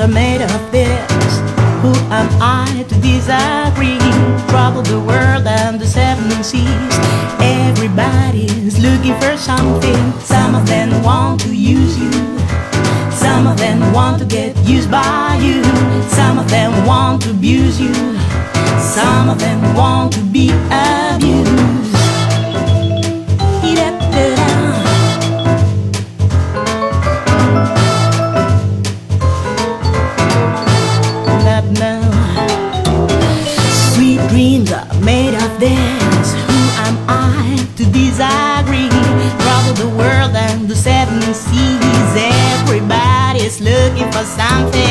are made of this. Who am I to disagree? Trouble the world and the seven seas. Everybody's looking for something. Some of them want to use you. Some of them want to get used by you. Some of them want to abuse you. Some of them want to be abused. Something.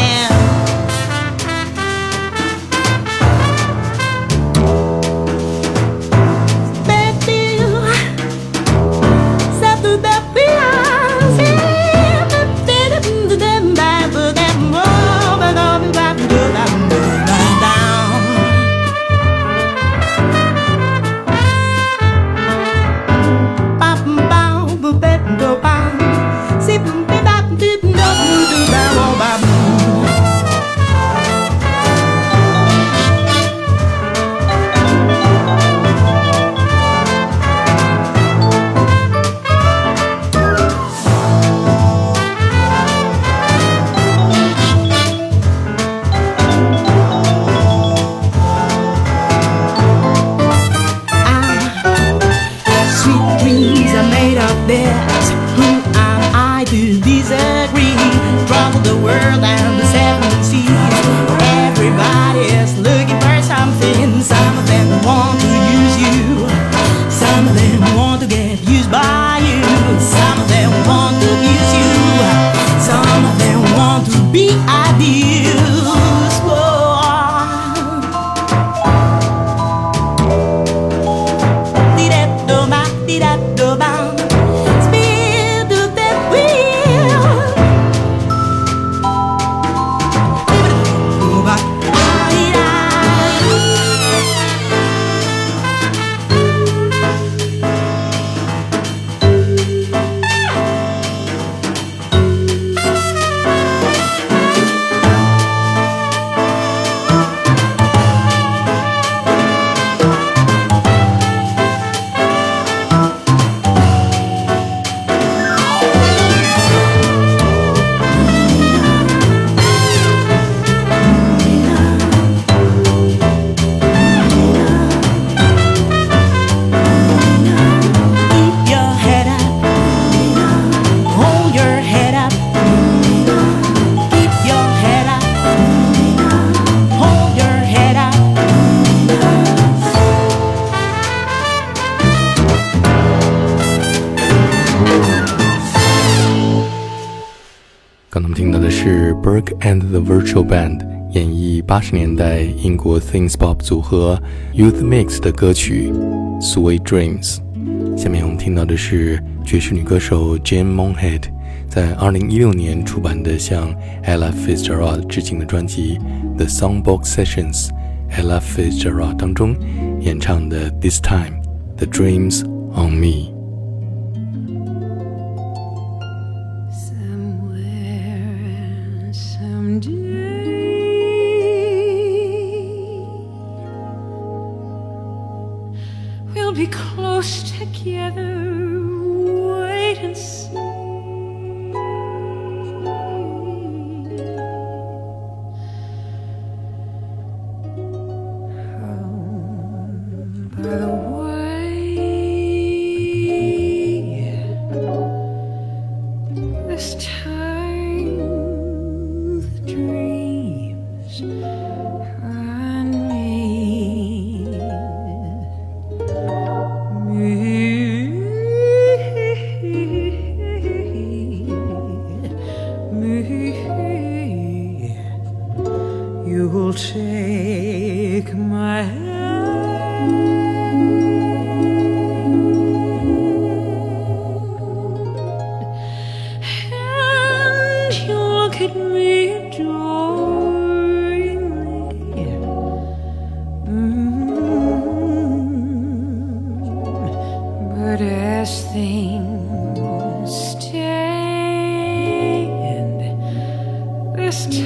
刚才我们听到的是 Burke and the Virtual Band 演绎八十年代英国 Things Pop 组合 Youth Mix 的歌曲《Sweet Dreams》。下面我们听到的是爵士女歌手 Jane Monhead 在2016年出版的向 Ella Fitzgerald 致敬的专辑《The Songbook Sessions》Ella Fitzgerald 当中演唱的《This Time the Dreams on Me》。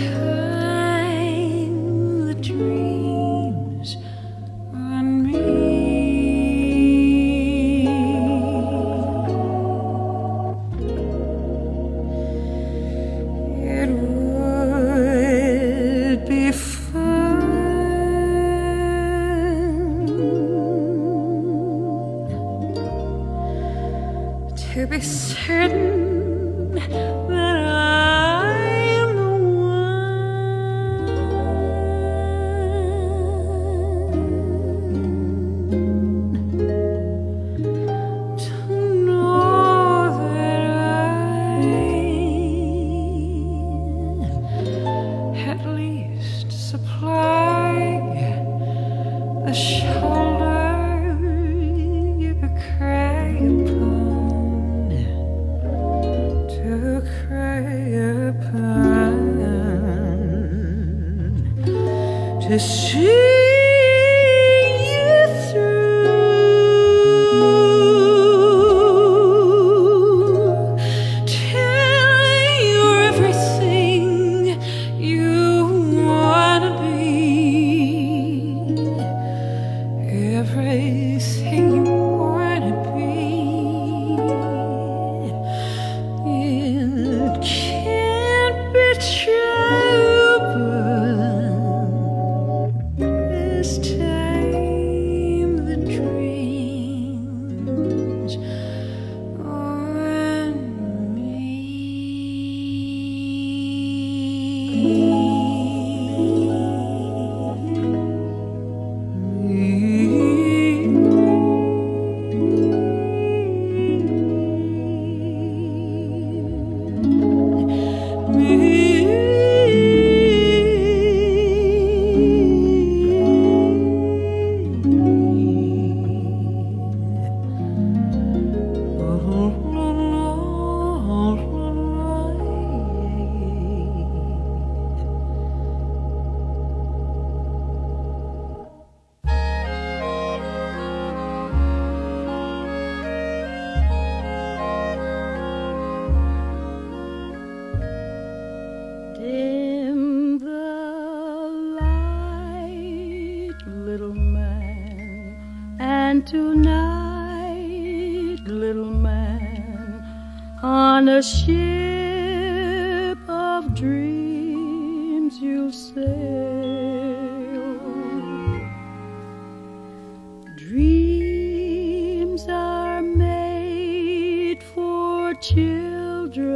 Behind the dream. Este on a ship of dreams you'll sail. Dreams are made for children,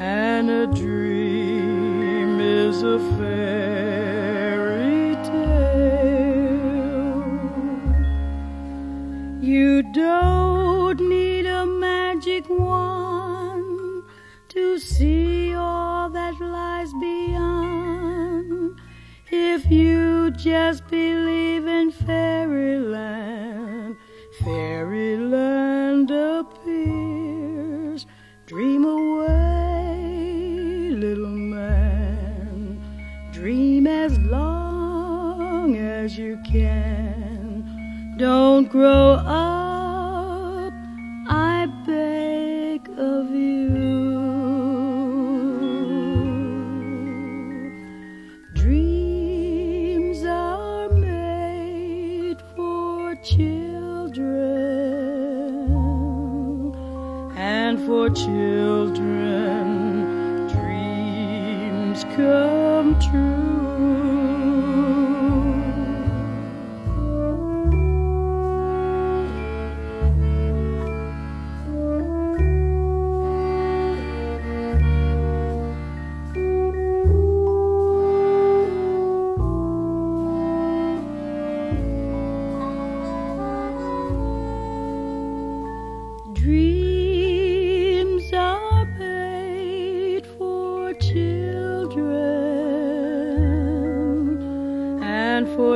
and a dream is a fair. as long as you can. Don't grow up, I beg of you. Dreams are made for children and for children.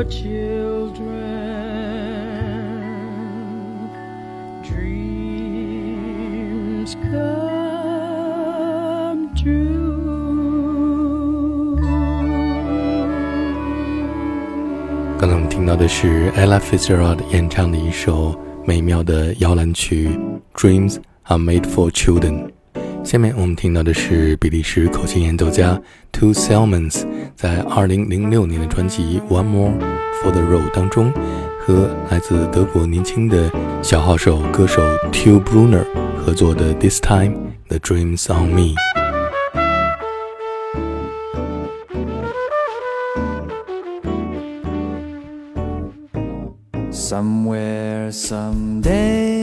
Children, Dreams come true. 刚才我们听到的是 Ella Fitzgerald 演唱的一首美妙的摇篮曲《Dreams Are Made for Children》。下面我们听到的是比利时口琴演奏家 Toots Thielemans 在2006年的专辑《One More for the Road》当中，和来自德国年轻的小号手歌手 t u b e 合作的《This Time the Dreams on Me》。Somewhere someday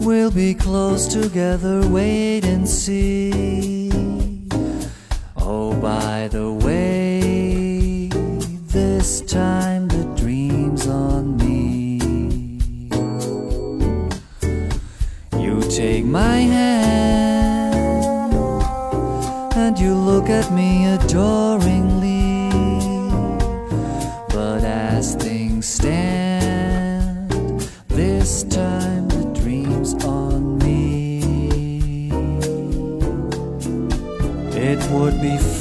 we'll be close together, wait and see. By the way, this time the dream's on me. You take my hand and you look at me adoringly.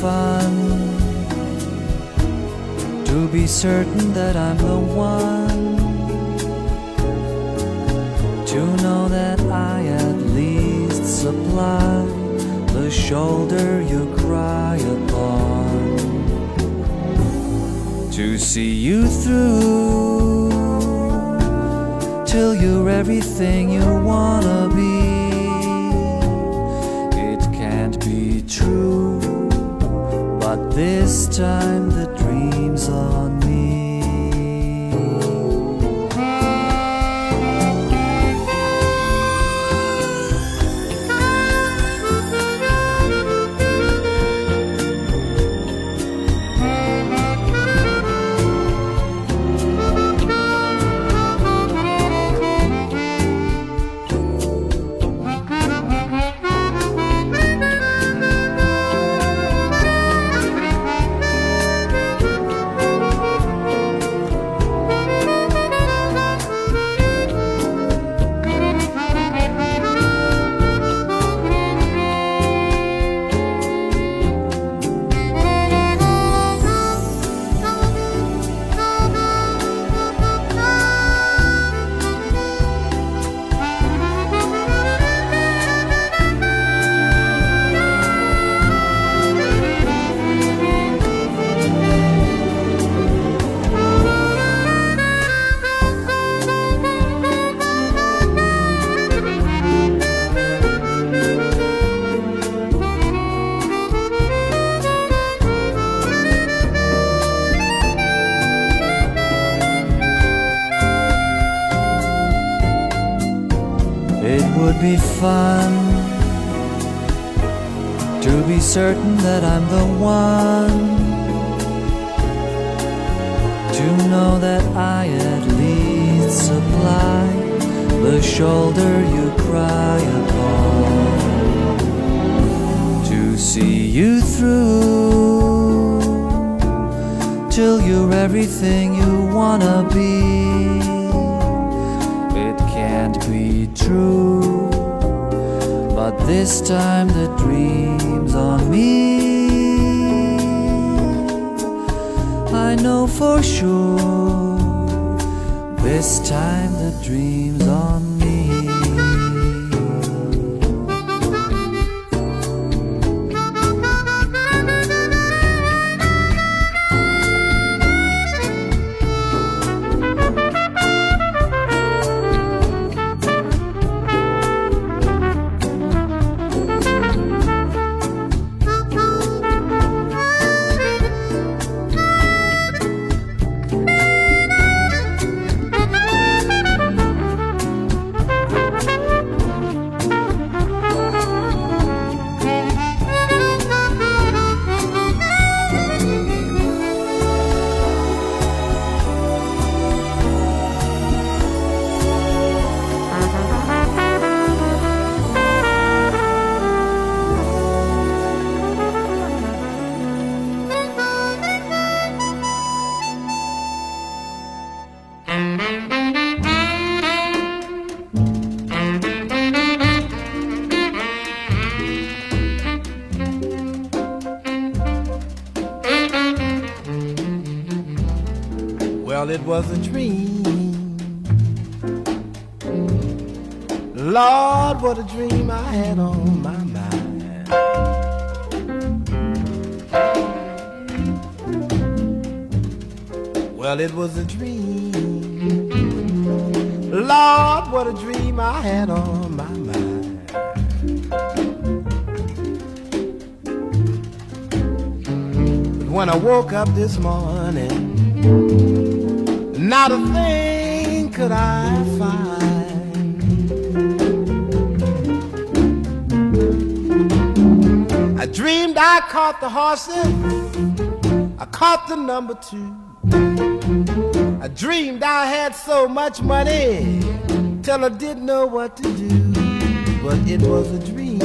Fun to be certain that I'm the one. To know that I at least supply the shoulder you cry upon to see you through till you're everything you wanna be. It can't be true, this time the dream's on to be certain that I'm the one. To know that I at least supply the shoulder you cry upon. To see you through till you're everything you wanna be. It can't be true, this time the dream's on me. I know for sure, this time the dream's on me. Well, it was a dream. Lord, what a dream I had on my mind. Well, it was a dream. Lord, what a dream I had on my mind. But when I woke up this morning, not a thing could I find. I dreamed I caught the horses, I caught the number two. I dreamed I had so much money till I didn't know what to do, but it was a dream.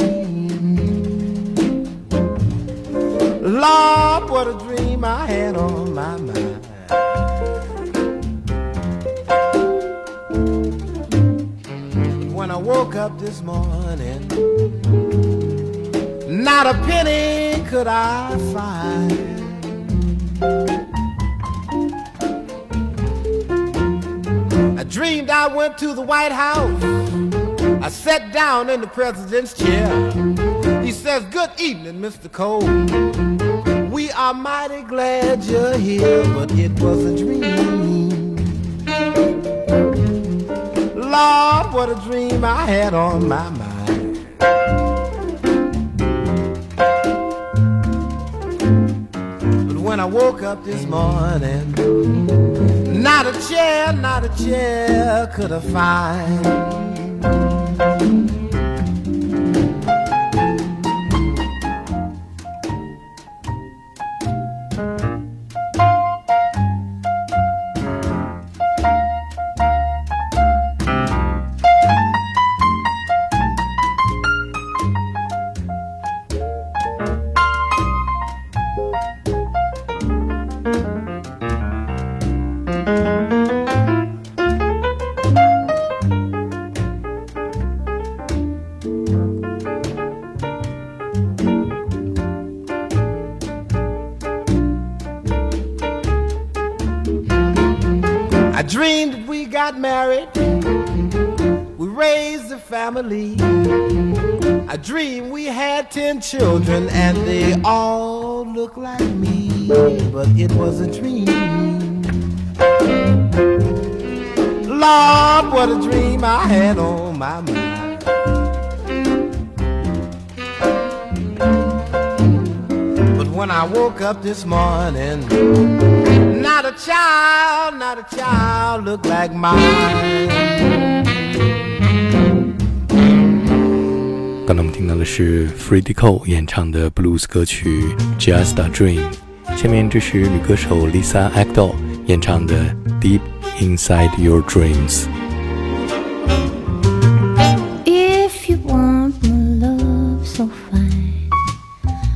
Lord, what a dream I had on my mind. Woke up this morning, not a penny could I find. I dreamed I went to the White House. I sat down in the president's chair. He says, Good evening, Mr. Cole. We are mighty glad you're here, but it was a dream. Lord, what a dream I had on my mind. But when I woke up this morning, not a chair, not a chair could I find. Family. I dreamed we had ten children and they all look like me. But it was a dream. Lord, what a dream I had on my mind. But when I woke up this morning, not a child, not a child looked like mine. 刚才我们听到的是 Freddie Cole 演唱的 blues 歌曲《Just a Dream》，下面这是女歌手 Lisa Ekdahl 演唱的《Deep Inside Your Dreams》。 If you want my love so fine,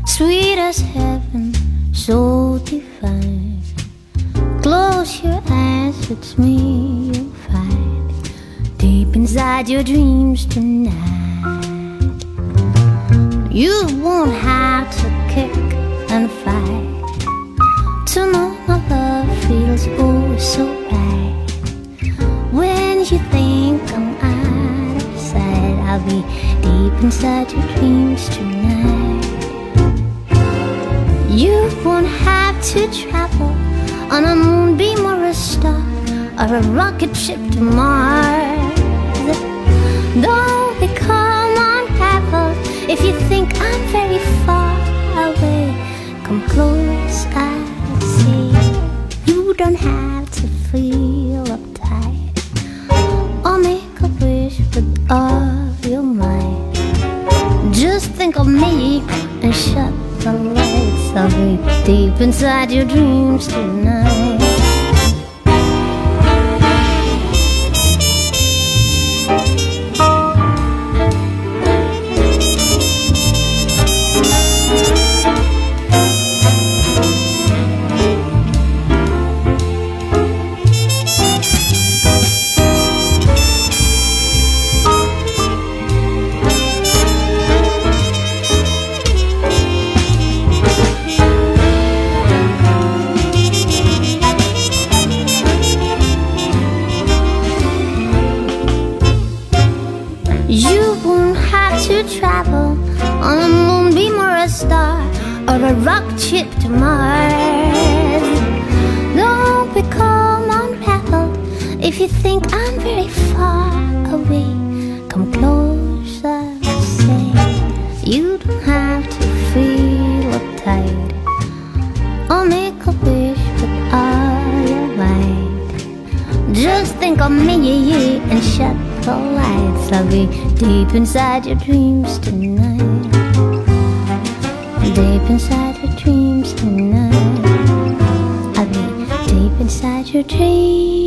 sweet as heaven, so divine, close your eyes, it's me you'll find deep inside your dreams tonight. You won't have to kick and fight to know my love feels oh so right. When you think I'm out of sight, I'll be deep inside your dreams tonight. You won't have to travel on a moonbeam or a star or a rocket ship to Mars. Don't you think I'm very far away. Come close, I say. You don't have to feel uptight or make a wish with all your might. Just think of me and shut the lights. I'll be deep inside your dreams tonight. Think I'm very far away. Come closer, say. You don't have to feel uptight or make a wish with all your might. Just think of me and shut the lights. I'll be deep inside your dreams tonight. Deep inside your dreams tonight. I'll be deep inside your dreams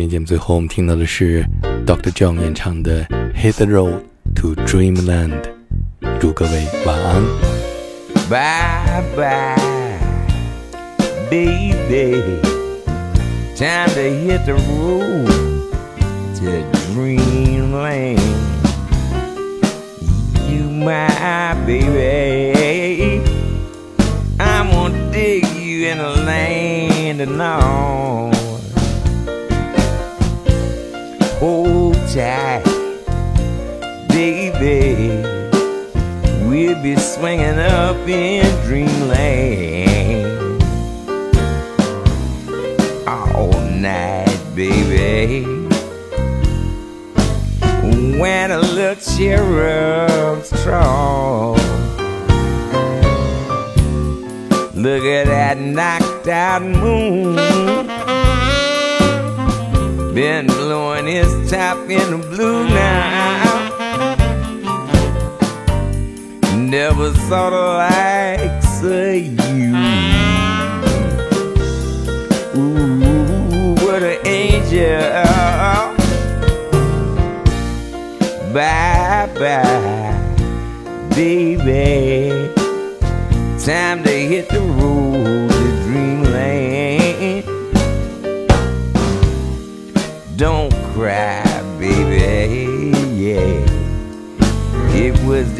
天节目最后我们听到的是 Dr. John 演唱的《Hit the Road to Dreamland》，祝各位晚安。Bye bye, baby. Time to hit the road to dreamland. You, my baby. I'm gonna dig you in the land of North. Tight, baby. We'll be swinging up in dreamland all night, baby. When a little cherub's troll. Look at that knocked out moon. Been blowing his top in the blue now. Never saw the likes of you. Ooh, what an angel. Bye bye, baby. Time to hit the road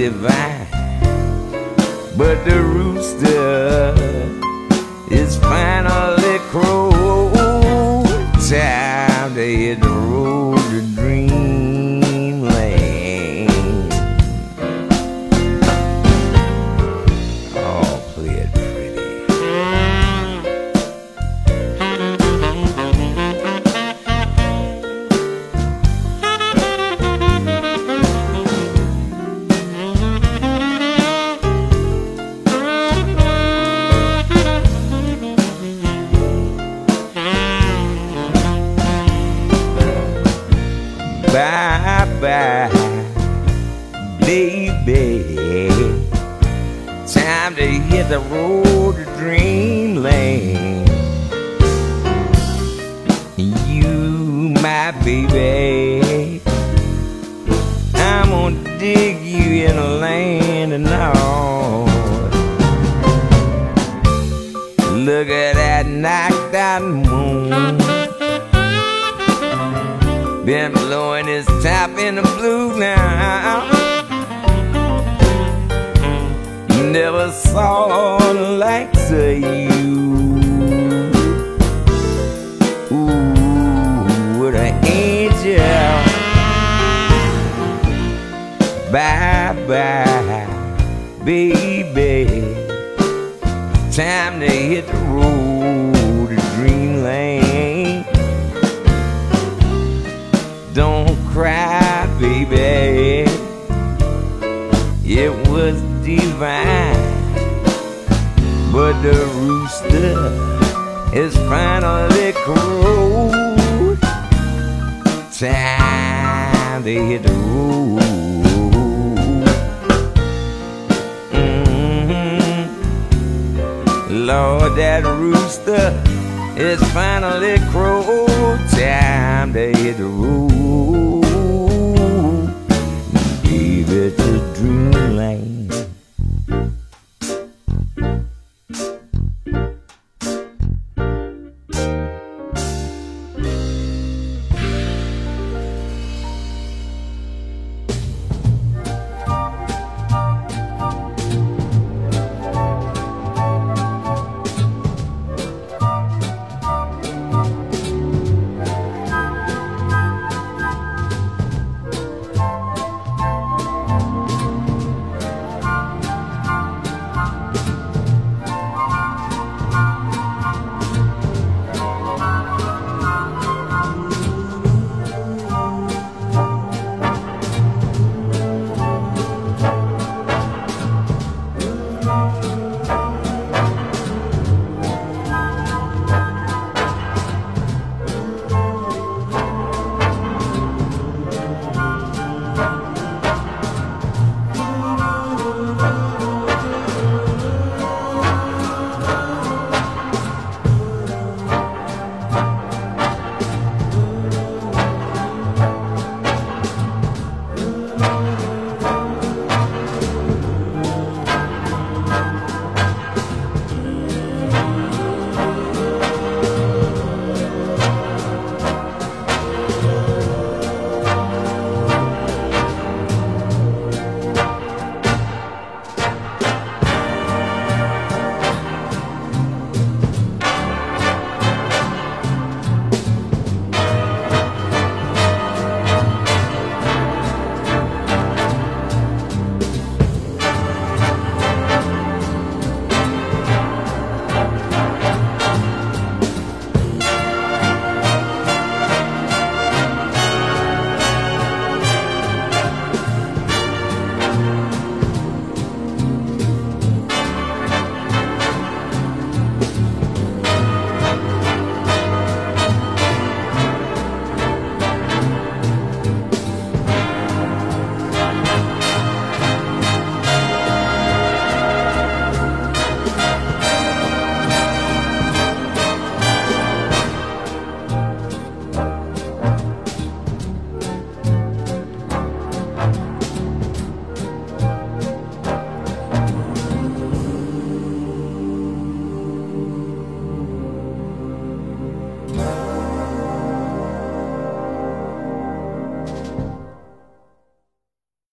divine. But the rooster is finally crow. Bye bye, baby. Time to hit the road to dreamland. Don't cry, baby. It was divine. But the rooster is finally crowed. Time to hit the road. Lord, that rooster is finally crow Time to hit the road. Baby, to dreamland.